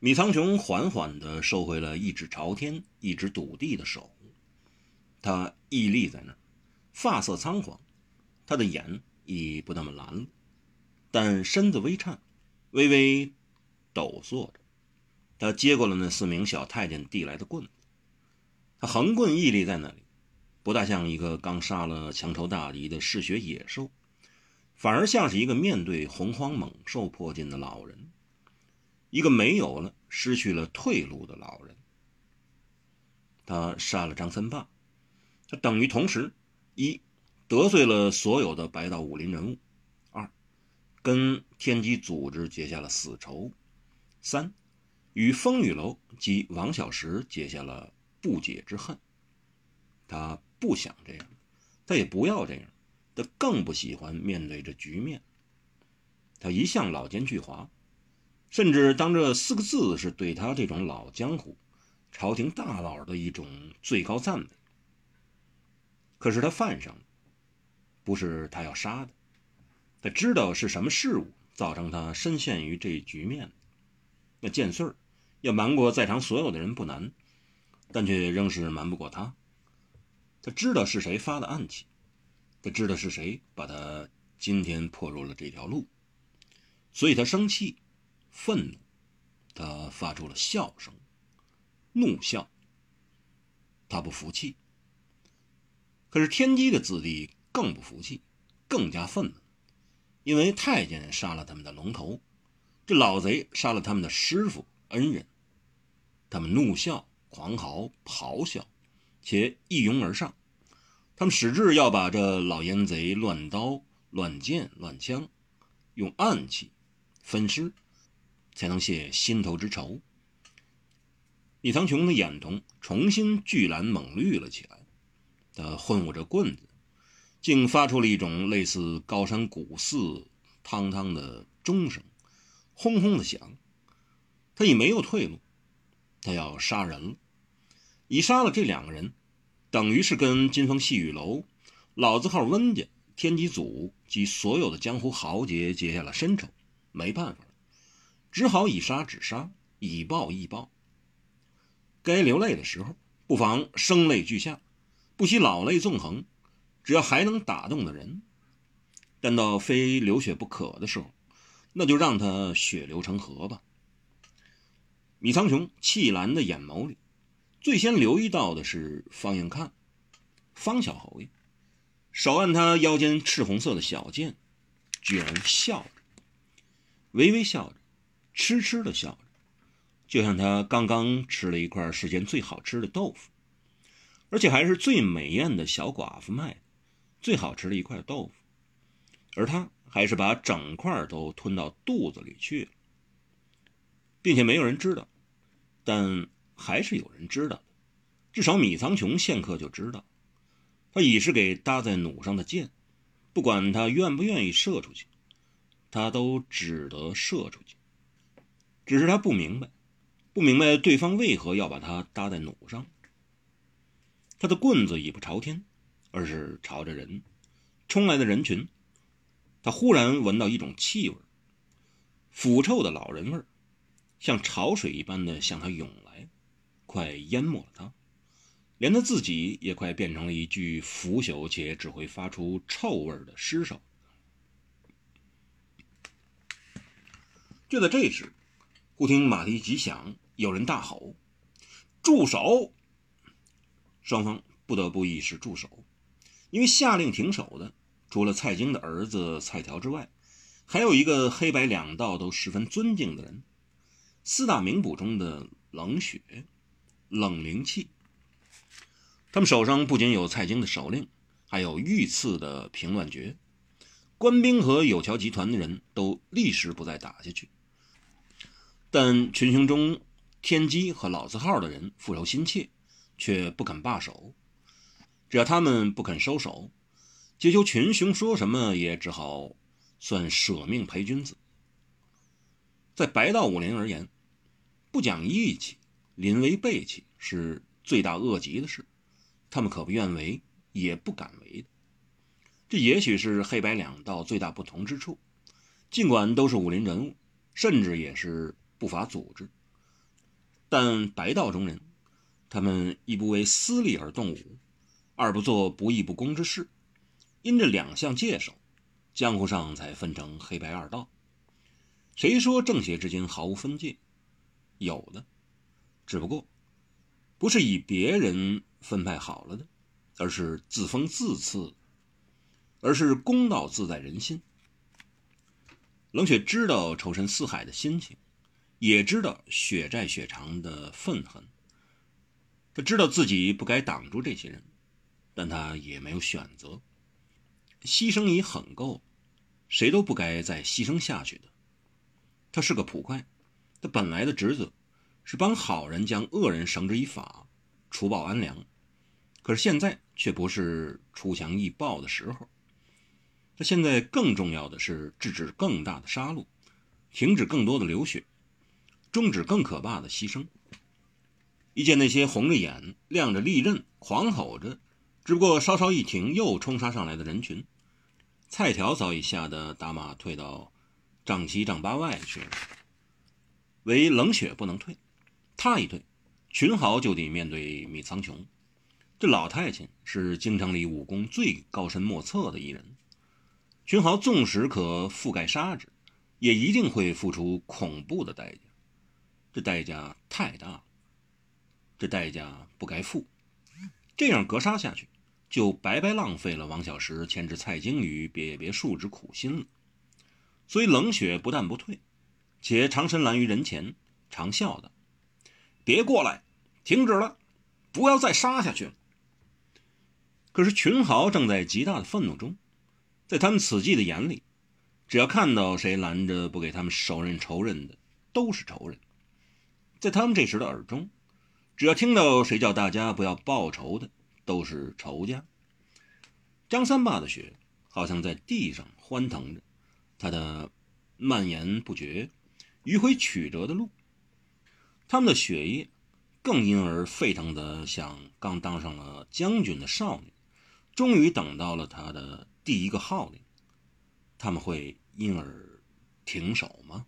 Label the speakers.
Speaker 1: 米苍穹缓缓地收回了一指朝天、一指笃地的手，他屹立在那儿，发色苍黄，他的眼已不那么蓝了，但身子微颤，微微抖擞着。他接过了那四名小太监递来的棍子，他横棍屹立在那里，不大像一个刚杀了强仇大敌的嗜血野兽，反而像是一个面对洪荒猛兽迫近的老人。一个没有了、失去了退路的老人，他杀了张三霸，他等于同时一得罪了所有的白道武林人物，二跟天机组织结下了死仇，三与风雨楼及王小石结下了不解之恨。他不想这样，他也不要这样，他更不喜欢面对这局面。他一向老奸巨猾。甚至当这四个字是对他这种老江湖、朝廷大佬的一种最高赞美。可是他犯上了，不是他要杀的，他知道是什么事物造成他深陷于这局面。那剑穗儿要瞒过在场所有的人不难，但却仍是瞒不过他。他知道是谁发的暗器，他知道是谁把他今天迫入了这条路，所以他生气。愤怒，他发出了笑声，怒笑。他不服气。可是天机的子弟更不服气，更加愤怒，因为太监杀了他们的龙头，这老贼杀了他们的师傅恩人。他们怒笑、狂嚎、咆哮，且一拥而上。他们矢志要把这老烟贼乱刀、乱剑、乱枪，用暗器分尸。才能泄心头之愁。李苍穹的眼瞳重新聚蓝猛绿了起来，他挥舞着棍子，竟发出了一种类似高山古寺汤汤的钟声，轰轰的响。他已没有退路，他要杀人了。已杀了这两个人，等于是跟金风细雨楼、老字号温家、天机组及所有的江湖豪杰结下了深仇，没办法。只好以杀止杀，以暴易暴。该流泪的时候，不妨声泪俱下，不惜老泪纵横，只要还能打动的人。但到非流血不可的时候，那就让他血流成河吧。米苍穹气蓝的眼眸里，最先留意到的是方应看，方小侯爷，手按他腰间赤红色的小剑，居然笑着，微微笑着。痴痴的笑着，就像他刚刚吃了一块世间最好吃的豆腐，而且还是最美艳的小寡妇卖的最好吃的一块豆腐，而他还是把整块都吞到肚子里去了，并且没有人知道，但还是有人知道的，至少米苍穹现刻就知道，他已是给搭在弩上的箭，不管他愿不愿意射出去，他都只得射出去。只是他不明白，不明白对方为何要把他搭在弩上。他的棍子已不朝天，而是朝着人，冲来的人群。他忽然闻到一种气味，腐臭的老人味，像潮水一般的向他涌来，快淹没了他，连他自己也快变成了一具腐朽且只会发出臭味的尸首。就在这时。忽听马蹄急响，有人大吼：“住手！”双方不得不一时住手，因为下令停手的，除了蔡京的儿子蔡条之外，还有一个黑白两道都十分尊敬的人——四大名捕中的冷血、冷灵气。他们手上不仅有蔡京的手令，还有御赐的平乱诀。官兵和有桥集团的人都立时不再打下去。但群雄中，天机和老字号的人复仇心切，却不肯罢手。只要他们不肯收手，结求群雄说什么也只好算舍命陪君子。在白道武林而言，不讲义气、临危背弃是罪大恶极的事，他们可不愿为，也不敢为。这也许是黑白两道最大不同之处。尽管都是武林人物，甚至也是。不法组织，但白道中人，他们一不为私利而动武，二不做不义不公之事，因这两项戒守，江湖上才分成黑白二道。谁说正邪之间毫无分界？有的，只不过不是以别人分派好了的，而是自封自赐，而是公道自在人心。冷血知道仇深似海的心情，也知道血债血偿的愤恨。他知道自己不该挡住这些人，但他也没有选择。牺牲已很够，谁都不该再牺牲下去的。他是个捕快，他本来的职责是帮好人将恶人绳之以法，除暴安良。可是现在却不是出强易暴的时候。他现在更重要的是制止更大的杀戮，停止更多的流血，终止更可怕的牺牲。一见那些红着眼、亮着利刃、狂吼着，只不过稍稍一停又冲杀上来的人群，菜条早已吓得打马退到。丈七丈八外去了，唯冷血不能退。他一退，群豪就得面对米苍穹。这老太监是京城里武功最高深莫测的一人。群豪纵使可覆盖杀之，也一定会付出恐怖的代价。这代价太大，这代价不该付。这样格杀下去，就白白浪费了王小石牵制蔡京于别别墅之苦心了。所以冷血不但不退，且长身拦于人前，长笑道：“别过来，停止了，不要再杀下去了。”可是群豪正在极大的愤怒中，在他们此际的眼里，只要看到谁拦着不给他们手刃仇人的，都是仇人；在他们这时的耳中，只要听到谁叫大家不要报仇的，都是仇家。张三爸的血好像在地上欢腾着。他的蔓延不绝、迂回曲折的路，他们的血液更因而沸腾的像刚当上了将军的少女，终于等到了他的第一个号令。他们会因而停手吗？